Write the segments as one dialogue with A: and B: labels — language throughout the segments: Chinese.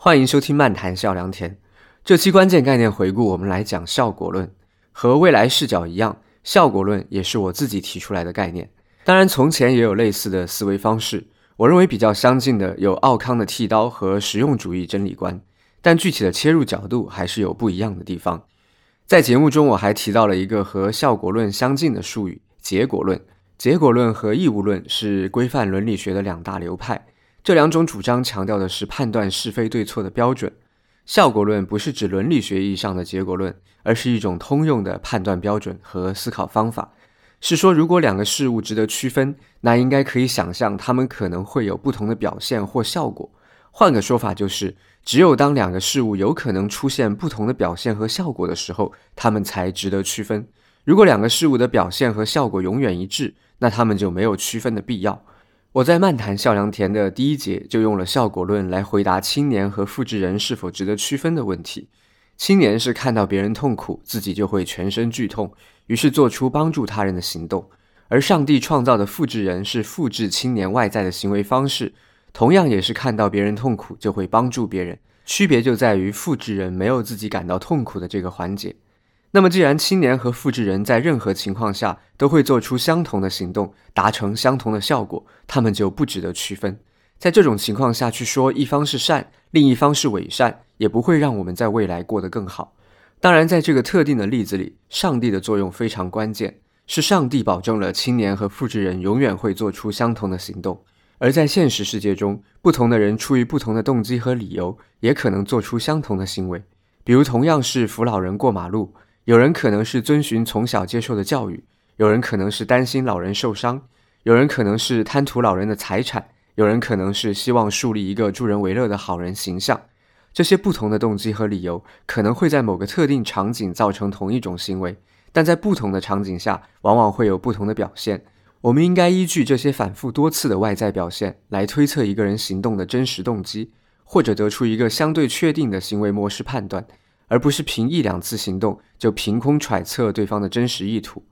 A: 欢迎收听漫谈笑良田。这期关键概念回顾，我们来讲效果论。和未来视角一样，效果论也是我自己提出来的概念。当然，从前也有类似的思维方式。我认为比较相近的有奥康的剃刀和实用主义真理观，但具体的切入角度还是有不一样的地方。在节目中，我还提到了一个和效果论相近的术语——结果论。结果论和义务论是规范伦理学的两大流派。这两种主张强调的是判断是非对错的标准。效果论不是指伦理学意义上的结果论，而是一种通用的判断标准和思考方法。是说，如果两个事物值得区分，那应该可以想象它们可能会有不同的表现或效果。换个说法就是，只有当两个事物有可能出现不同的表现和效果的时候，它们才值得区分。如果两个事物的表现和效果永远一致，那它们就没有区分的必要。我在漫谈笑良田的第一节就用了效果论来回答青年和复制人是否值得区分的问题。青年是看到别人痛苦，自己就会全身剧痛，于是做出帮助他人的行动；而上帝创造的复制人是复制青年外在的行为方式，同样也是看到别人痛苦就会帮助别人。区别就在于复制人没有自己感到痛苦的这个环节。那么，既然青年和复制人在任何情况下都会做出相同的行动，达成相同的效果，他们就不值得区分。在这种情况下去说一方是善，另一方是伪善，也不会让我们在未来过得更好。当然，在这个特定的例子里，上帝的作用非常关键，是上帝保证了青年和复制人永远会做出相同的行动。而在现实世界中，不同的人出于不同的动机和理由，也可能做出相同的行为。比如，同样是扶老人过马路。有人可能是遵循从小接受的教育，有人可能是担心老人受伤，有人可能是贪图老人的财产，有人可能是希望树立一个助人为乐的好人形象。这些不同的动机和理由可能会在某个特定场景造成同一种行为，但在不同的场景下，往往会有不同的表现。我们应该依据这些反复多次的外在表现来推测一个人行动的真实动机，或者得出一个相对确定的行为模式判断。而不是凭一两次行动就凭空揣测对方的真实意图。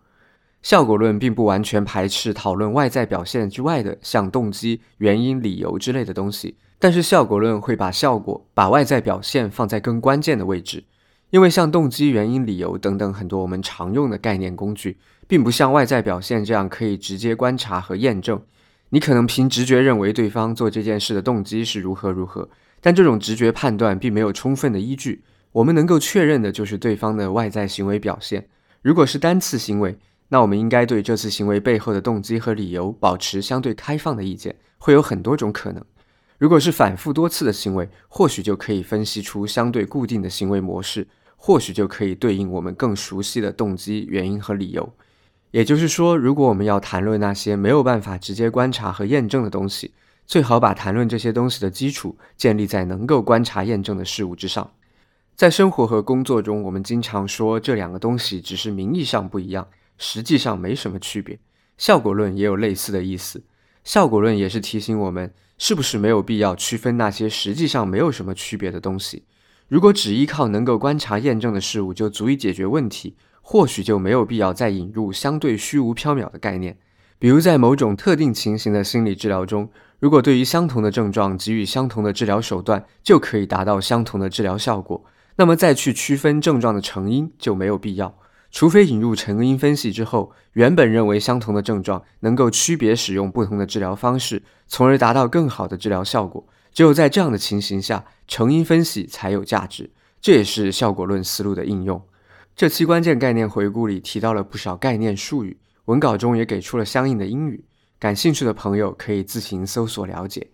A: 效果论并不完全排斥讨论外在表现之外的像动机、原因、理由之类的东西，但是效果论会把效果、把外在表现放在更关键的位置，因为像动机、原因、理由等等很多我们常用的概念工具，并不像外在表现这样可以直接观察和验证。你可能凭直觉认为对方做这件事的动机是如何如何，但这种直觉判断并没有充分的依据。我们能够确认的就是对方的外在行为表现。如果是单次行为，那我们应该对这次行为背后的动机和理由保持相对开放的意见，会有很多种可能。如果是反复多次的行为，或许就可以分析出相对固定的行为模式，或许就可以对应我们更熟悉的动机、原因和理由。也就是说，如果我们要谈论那些没有办法直接观察和验证的东西，最好把谈论这些东西的基础建立在能够观察验证的事物之上。在生活和工作中，我们经常说这两个东西只是名义上不一样，实际上没什么区别。效果论也有类似的意思。效果论也是提醒我们，是不是没有必要区分那些实际上没有什么区别的东西？如果只依靠能够观察验证的事物就足以解决问题，或许就没有必要再引入相对虚无缥缈的概念。比如在某种特定情形的心理治疗中，如果对于相同的症状给予相同的治疗手段，就可以达到相同的治疗效果。那么再去区分症状的成因就没有必要，除非引入成因分析之后，原本认为相同的症状能够区别使用不同的治疗方式，从而达到更好的治疗效果。只有在这样的情形下，成因分析才有价值。这也是效果论思路的应用。这期关键概念回顾里提到了不少概念术语，文稿中也给出了相应的英语，感兴趣的朋友可以自行搜索了解。